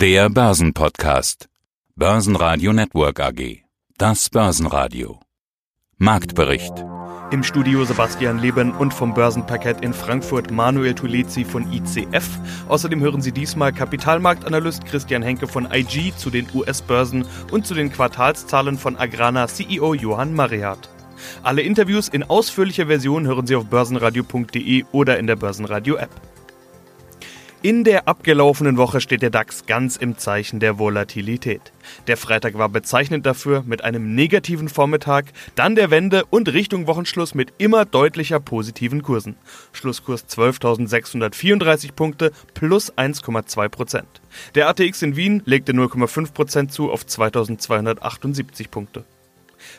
Der Börsenpodcast. Börsenradio Network AG. Das Börsenradio. Marktbericht. Im Studio Sebastian Leben und vom Börsenparkett in Frankfurt Manuel Tulezi von ICF. Außerdem hören Sie diesmal Kapitalmarktanalyst Christian Henke von IG zu den US-Börsen und zu den Quartalszahlen von Agrana CEO Johann Mariat. Alle Interviews in ausführlicher Version hören Sie auf börsenradio.de oder in der Börsenradio-App. In der abgelaufenen Woche steht der DAX ganz im Zeichen der Volatilität. Der Freitag war bezeichnend dafür mit einem negativen Vormittag, dann der Wende und Richtung Wochenschluss mit immer deutlicher positiven Kursen. Schlusskurs 12.634 Punkte plus 1,2 Prozent. Der ATX in Wien legte 0,5 Prozent zu auf 2.278 Punkte.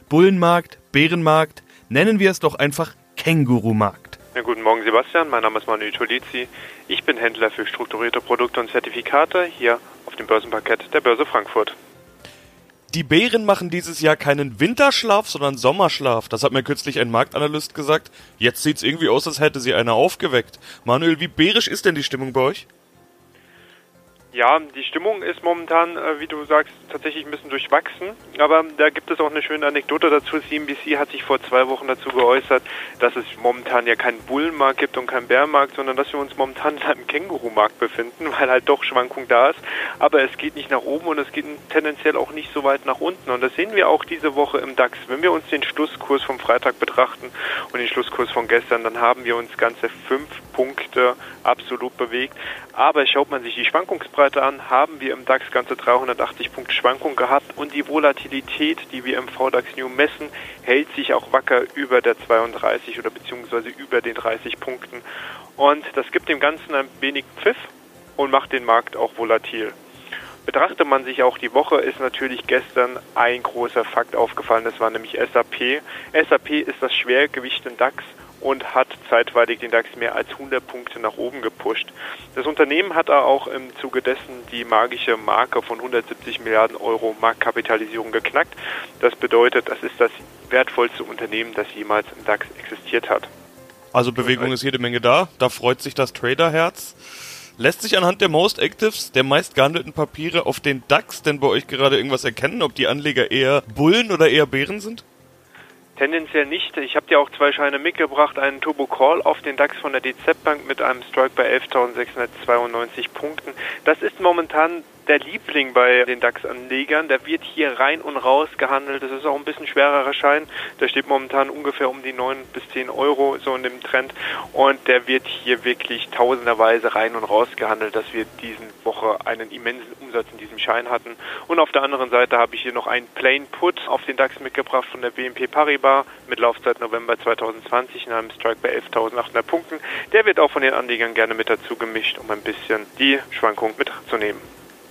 Bullenmarkt, Bärenmarkt, nennen wir es doch einfach Kängurumarkt. Ja, guten Morgen Sebastian, mein Name ist Manuel Tolizi. Ich bin Händler für strukturierte Produkte und Zertifikate hier auf dem Börsenparkett der Börse Frankfurt. Die Bären machen dieses Jahr keinen Winterschlaf, sondern Sommerschlaf. Das hat mir kürzlich ein Marktanalyst gesagt. Jetzt sieht's irgendwie aus, als hätte sie einer aufgeweckt. Manuel, wie bärisch ist denn die Stimmung bei euch? Ja, die Stimmung ist momentan, äh, wie du sagst, tatsächlich ein bisschen durchwachsen. Aber da gibt es auch eine schöne Anekdote dazu. CNBC hat sich vor zwei Wochen dazu geäußert, dass es momentan ja keinen Bullenmarkt gibt und keinen Bärenmarkt, sondern dass wir uns momentan in einem Kängurumarkt befinden, weil halt doch Schwankung da ist. Aber es geht nicht nach oben und es geht tendenziell auch nicht so weit nach unten. Und das sehen wir auch diese Woche im DAX. Wenn wir uns den Schlusskurs vom Freitag betrachten und den Schlusskurs von gestern, dann haben wir uns ganze fünf Punkte absolut bewegt. Aber schaut man sich die Schwankungsbreite an, haben wir im DAX ganze 380 Punkte Schwankung gehabt und die Volatilität, die wir im VDAX New messen, hält sich auch wacker über der 32 oder beziehungsweise über den 30 Punkten. Und das gibt dem Ganzen ein wenig Pfiff und macht den Markt auch volatil. Betrachtet man sich auch die Woche, ist natürlich gestern ein großer Fakt aufgefallen, das war nämlich SAP. SAP ist das Schwergewicht im DAX und hat zeitweilig den DAX mehr als 100 Punkte nach oben gepusht. Das Unternehmen hat auch im Zuge dessen die magische Marke von 170 Milliarden Euro Marktkapitalisierung geknackt. Das bedeutet, das ist das wertvollste Unternehmen, das jemals im DAX existiert hat. Also Bewegung ist jede Menge da, da freut sich das Traderherz. Lässt sich anhand der Most Actives, der meist gehandelten Papiere auf den DAX denn bei euch gerade irgendwas erkennen, ob die Anleger eher Bullen oder eher Bären sind? Tendenziell nicht. Ich habe dir auch zwei Scheine mitgebracht, einen Turbo Call auf den DAX von der DZ Bank mit einem Strike bei 11.692 Punkten. Das ist momentan der Liebling bei den DAX-Anlegern. Der wird hier rein und raus gehandelt. Das ist auch ein bisschen schwererer Schein. Der steht momentan ungefähr um die 9 bis 10 Euro, so in dem Trend. Und der wird hier wirklich tausenderweise rein und raus gehandelt, dass wir diesen Woche einen immensen Umsatz in diesem Schein hatten. Und auf der anderen Seite habe ich hier noch einen Plain Put auf den DAX mitgebracht von der BNP Paribas mit Laufzeit November 2020 in einem Strike bei 11.800 Punkten. Der wird auch von den Anlegern gerne mit dazu gemischt, um ein bisschen die Schwankung mitzunehmen.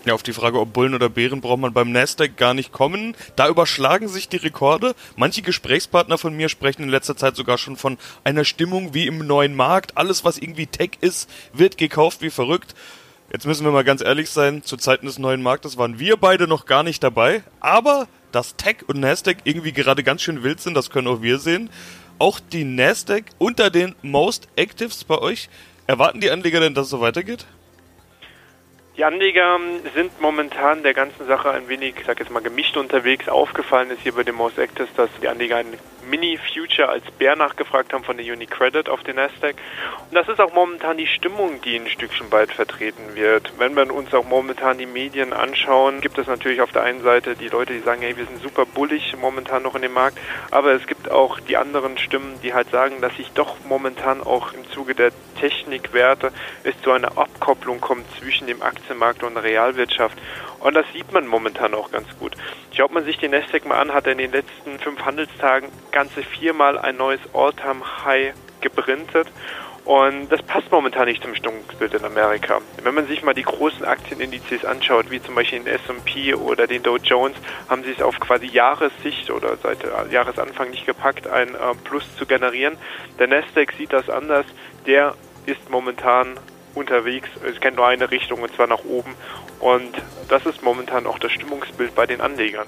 Ja, auf die Frage, ob Bullen oder Bären braucht man beim Nasdaq gar nicht kommen. Da überschlagen sich die Rekorde. Manche Gesprächspartner von mir sprechen in letzter Zeit sogar schon von einer Stimmung wie im neuen Markt. Alles, was irgendwie Tech ist, wird gekauft wie verrückt. Jetzt müssen wir mal ganz ehrlich sein, zu Zeiten des neuen Marktes waren wir beide noch gar nicht dabei. Aber dass Tech und Nasdaq irgendwie gerade ganz schön wild sind, das können auch wir sehen. Auch die Nasdaq unter den Most Actives bei euch. Erwarten die Anleger denn, dass es so weitergeht? Die Anleger sind momentan der ganzen Sache ein wenig, ich sag jetzt mal, gemischt unterwegs. Aufgefallen ist hier bei dem Most Actors, dass die Anleger einen Mini-Future als Bär nachgefragt haben von der Unicredit auf den Nasdaq. Und das ist auch momentan die Stimmung, die ein Stückchen weit vertreten wird. Wenn wir uns auch momentan die Medien anschauen, gibt es natürlich auf der einen Seite die Leute, die sagen, hey, wir sind super bullig momentan noch in dem Markt, aber es gibt auch die anderen Stimmen, die halt sagen, dass sich doch momentan auch im Zuge der Technikwerte es zu einer Abkopplung kommt zwischen dem Aktienmarkt und der Realwirtschaft. Und das sieht man momentan auch ganz gut. Schaut man sich den Nasdaq mal an, hat er in den letzten fünf Handelstagen ganze viermal ein neues All-Time-High gebrintet. Und das passt momentan nicht zum Stimmungsbild in Amerika. Wenn man sich mal die großen Aktienindizes anschaut, wie zum Beispiel den S&P oder den Dow Jones, haben sie es auf quasi Jahressicht oder seit Jahresanfang nicht gepackt, ein äh, Plus zu generieren. Der Nasdaq sieht das anders. Der ist momentan unterwegs. Es kennt nur eine Richtung und zwar nach oben. Und das ist momentan auch das Stimmungsbild bei den Anlegern.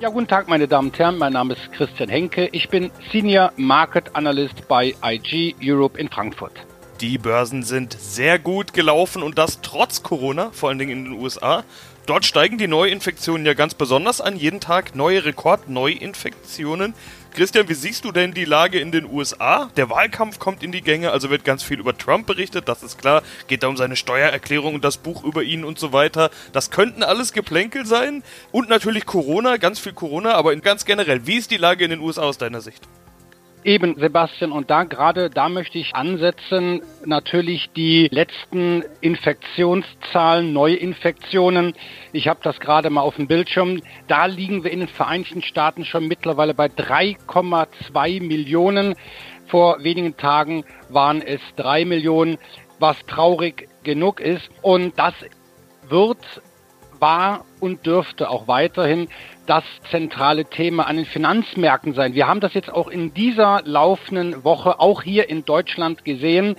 Ja, guten Tag, meine Damen und Herren. Mein Name ist Christian Henke. Ich bin Senior Market Analyst bei IG Europe in Frankfurt. Die Börsen sind sehr gut gelaufen und das trotz Corona, vor allen Dingen in den USA. Dort steigen die Neuinfektionen ja ganz besonders an. Jeden Tag neue Rekordneuinfektionen. Christian, wie siehst du denn die Lage in den USA? Der Wahlkampf kommt in die Gänge, also wird ganz viel über Trump berichtet, das ist klar. Geht da um seine Steuererklärung und das Buch über ihn und so weiter. Das könnten alles Geplänkel sein. Und natürlich Corona, ganz viel Corona, aber ganz generell, wie ist die Lage in den USA aus deiner Sicht? Eben, Sebastian, und da gerade, da möchte ich ansetzen, natürlich die letzten Infektionszahlen, Neuinfektionen. Ich habe das gerade mal auf dem Bildschirm. Da liegen wir in den Vereinigten Staaten schon mittlerweile bei 3,2 Millionen. Vor wenigen Tagen waren es drei Millionen, was traurig genug ist. Und das wird war und dürfte auch weiterhin das zentrale Thema an den Finanzmärkten sein. Wir haben das jetzt auch in dieser laufenden Woche auch hier in Deutschland gesehen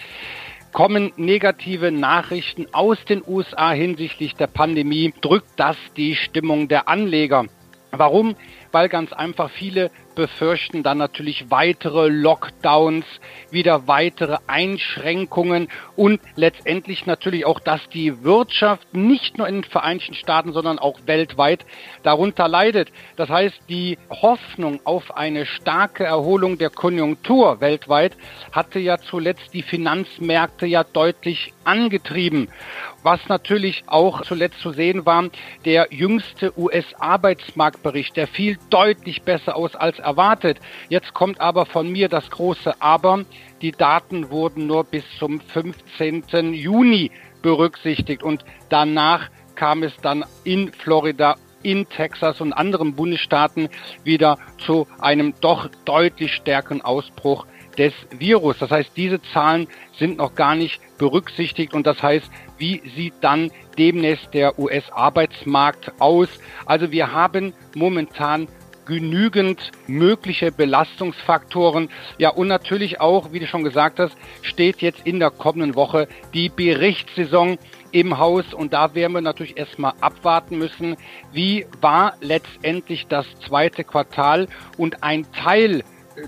kommen negative Nachrichten aus den USA hinsichtlich der Pandemie, drückt das die Stimmung der Anleger. Warum? Weil ganz einfach viele befürchten dann natürlich weitere Lockdowns, wieder weitere Einschränkungen und letztendlich natürlich auch, dass die Wirtschaft nicht nur in den Vereinigten Staaten, sondern auch weltweit darunter leidet. Das heißt, die Hoffnung auf eine starke Erholung der Konjunktur weltweit hatte ja zuletzt die Finanzmärkte ja deutlich angetrieben. Was natürlich auch zuletzt zu sehen war, der jüngste US-Arbeitsmarktbericht, der fiel deutlich besser aus als erwartet. Jetzt kommt aber von mir das große Aber. Die Daten wurden nur bis zum 15. Juni berücksichtigt und danach kam es dann in Florida in Texas und anderen Bundesstaaten wieder zu einem doch deutlich stärkeren Ausbruch des Virus. Das heißt, diese Zahlen sind noch gar nicht berücksichtigt und das heißt, wie sieht dann demnächst der US-Arbeitsmarkt aus? Also wir haben momentan genügend mögliche Belastungsfaktoren. Ja, und natürlich auch, wie du schon gesagt hast, steht jetzt in der kommenden Woche die Berichtssaison im Haus und da werden wir natürlich erstmal abwarten müssen, wie war letztendlich das zweite Quartal und ein Teil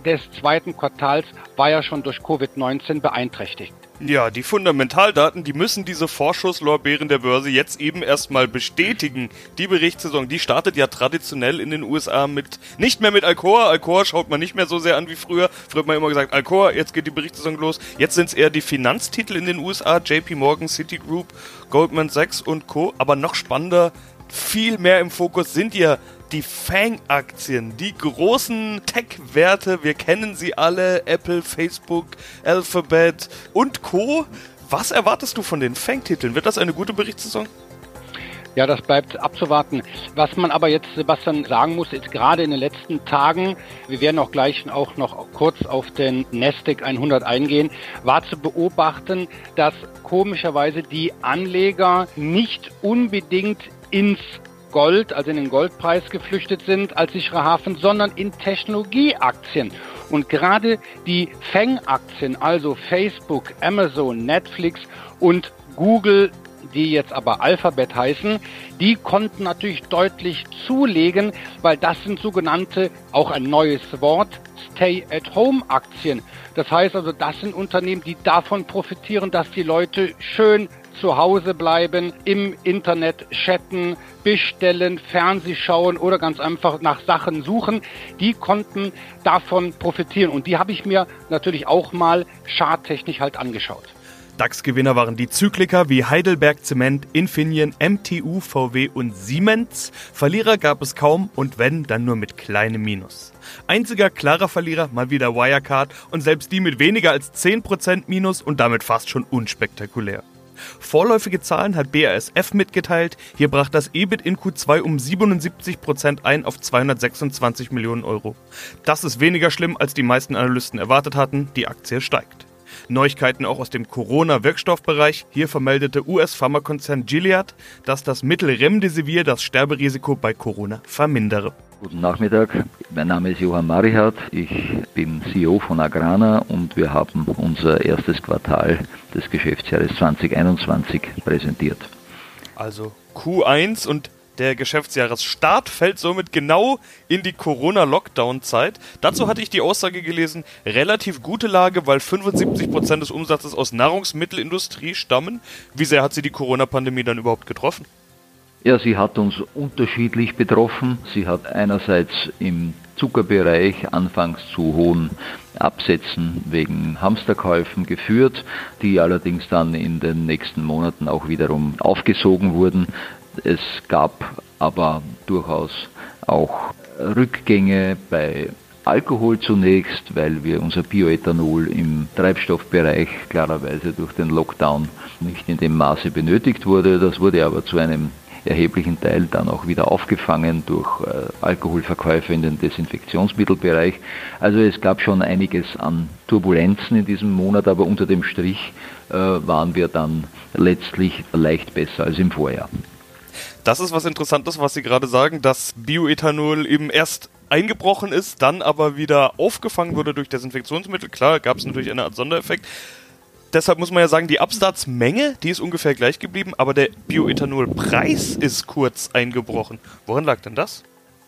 des zweiten Quartals war ja schon durch Covid-19 beeinträchtigt. Ja, die Fundamentaldaten, die müssen diese Vorschusslorbeeren der Börse jetzt eben erstmal bestätigen. Die Berichtssaison, die startet ja traditionell in den USA mit, nicht mehr mit Alcoa. Alcoa schaut man nicht mehr so sehr an wie früher. Früher hat man immer gesagt, Alcoa, jetzt geht die Berichtssaison los. Jetzt sind es eher die Finanztitel in den USA, JP Morgan, Citigroup, Goldman Sachs und Co. Aber noch spannender, viel mehr im Fokus sind ja die Fang-Aktien, die großen Tech-Werte, wir kennen sie alle, Apple, Facebook, Alphabet und Co. Was erwartest du von den Fang-Titeln? Wird das eine gute Berichtssaison? Ja, das bleibt abzuwarten. Was man aber jetzt, Sebastian, sagen muss, ist gerade in den letzten Tagen, wir werden auch gleich auch noch kurz auf den Nasdaq 100 eingehen, war zu beobachten, dass komischerweise die Anleger nicht unbedingt ins Gold, also in den Goldpreis geflüchtet sind als sicherer Hafen, sondern in Technologieaktien. Und gerade die Fang-Aktien, also Facebook, Amazon, Netflix und Google, die jetzt aber Alphabet heißen, die konnten natürlich deutlich zulegen, weil das sind sogenannte, auch ein neues Wort, Stay-at-Home-Aktien. Das heißt also, das sind Unternehmen, die davon profitieren, dass die Leute schön zu Hause bleiben, im Internet chatten, bestellen, Fernseh schauen oder ganz einfach nach Sachen suchen, die konnten davon profitieren. Und die habe ich mir natürlich auch mal charttechnisch halt angeschaut. DAX-Gewinner waren die Zykliker wie Heidelberg Zement, Infineon, MTU, VW und Siemens. Verlierer gab es kaum und wenn, dann nur mit kleinem Minus. Einziger klarer Verlierer mal wieder Wirecard und selbst die mit weniger als 10% Minus und damit fast schon unspektakulär. Vorläufige Zahlen hat BASF mitgeteilt. Hier brach das EBIT in Q2 um 77 Prozent ein auf 226 Millionen Euro. Das ist weniger schlimm, als die meisten Analysten erwartet hatten. Die Aktie steigt. Neuigkeiten auch aus dem Corona-Wirkstoffbereich. Hier vermeldete US-Pharmakonzern Gilead, dass das Mittel Remdesivir das Sterberisiko bei Corona vermindere. Guten Nachmittag, mein Name ist Johann Marihat, ich bin CEO von Agrana und wir haben unser erstes Quartal des Geschäftsjahres 2021 präsentiert. Also Q1 und der Geschäftsjahresstart fällt somit genau in die Corona-Lockdown-Zeit. Dazu hatte ich die Aussage gelesen, relativ gute Lage, weil 75% des Umsatzes aus Nahrungsmittelindustrie stammen. Wie sehr hat sie die Corona-Pandemie dann überhaupt getroffen? Ja, sie hat uns unterschiedlich betroffen. Sie hat einerseits im Zuckerbereich anfangs zu hohen Absätzen wegen Hamsterkäufen geführt, die allerdings dann in den nächsten Monaten auch wiederum aufgesogen wurden. Es gab aber durchaus auch Rückgänge bei Alkohol zunächst, weil wir unser Bioethanol im Treibstoffbereich klarerweise durch den Lockdown nicht in dem Maße benötigt wurde. Das wurde aber zu einem erheblichen Teil dann auch wieder aufgefangen durch äh, Alkoholverkäufe in den Desinfektionsmittelbereich. Also es gab schon einiges an Turbulenzen in diesem Monat, aber unter dem Strich äh, waren wir dann letztlich leicht besser als im Vorjahr. Das ist was Interessantes, was Sie gerade sagen, dass Bioethanol eben erst eingebrochen ist, dann aber wieder aufgefangen wurde durch Desinfektionsmittel. Klar, gab es natürlich eine Art Sondereffekt deshalb muss man ja sagen, die Absatzmenge, die ist ungefähr gleich geblieben, aber der Bioethanolpreis ist kurz eingebrochen. Woran lag denn das?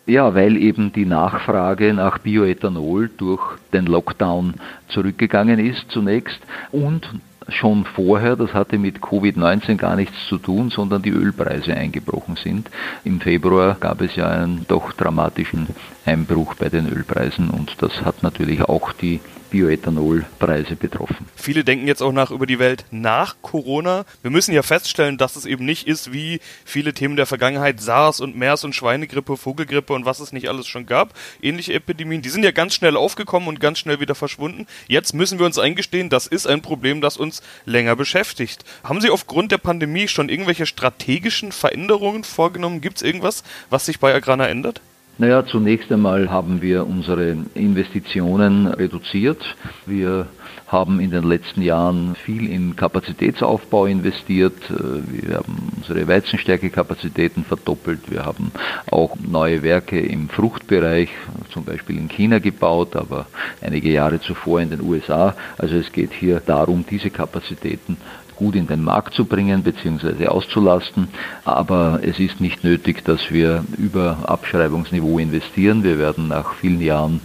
Ja, weil eben die Nachfrage nach Bioethanol durch den Lockdown zurückgegangen ist zunächst und schon vorher, das hatte mit Covid-19 gar nichts zu tun, sondern die Ölpreise eingebrochen sind. Im Februar gab es ja einen doch dramatischen Einbruch bei den Ölpreisen und das hat natürlich auch die Bioethanolpreise betroffen. Viele denken jetzt auch nach über die Welt nach Corona. Wir müssen ja feststellen, dass es eben nicht ist wie viele Themen der Vergangenheit, SARS und MERS und Schweinegrippe, Vogelgrippe und was es nicht alles schon gab. Ähnliche Epidemien, die sind ja ganz schnell aufgekommen und ganz schnell wieder verschwunden. Jetzt müssen wir uns eingestehen, das ist ein Problem, das uns länger beschäftigt. Haben Sie aufgrund der Pandemie schon irgendwelche strategischen Veränderungen vorgenommen? Gibt es irgendwas, was sich bei Agrana ändert? Naja, zunächst einmal haben wir unsere Investitionen reduziert. Wir haben in den letzten Jahren viel in Kapazitätsaufbau investiert. Wir haben unsere Weizenstärkekapazitäten verdoppelt. Wir haben auch neue Werke im Fruchtbereich, zum Beispiel in China gebaut, aber einige Jahre zuvor in den USA. Also es geht hier darum, diese Kapazitäten gut in den Markt zu bringen bzw. auszulasten. Aber es ist nicht nötig, dass wir über Abschreibungsniveau investieren. Wir werden nach vielen Jahren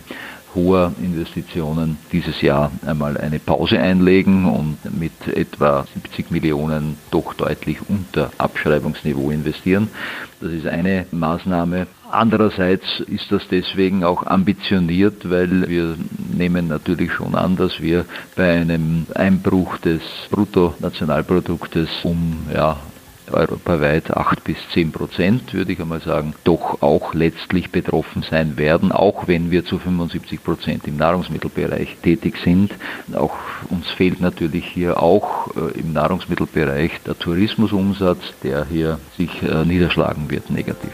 hoher Investitionen dieses Jahr einmal eine Pause einlegen und mit etwa 70 Millionen doch deutlich unter Abschreibungsniveau investieren. Das ist eine Maßnahme. Andererseits ist das deswegen auch ambitioniert, weil wir nehmen natürlich schon an, dass wir bei einem Einbruch des Bruttonationalproduktes um ja, europaweit 8 bis 10 Prozent, würde ich einmal sagen, doch auch letztlich betroffen sein werden, auch wenn wir zu 75 Prozent im Nahrungsmittelbereich tätig sind. Auch uns fehlt natürlich hier auch äh, im Nahrungsmittelbereich der Tourismusumsatz, der hier sich äh, niederschlagen wird negativ.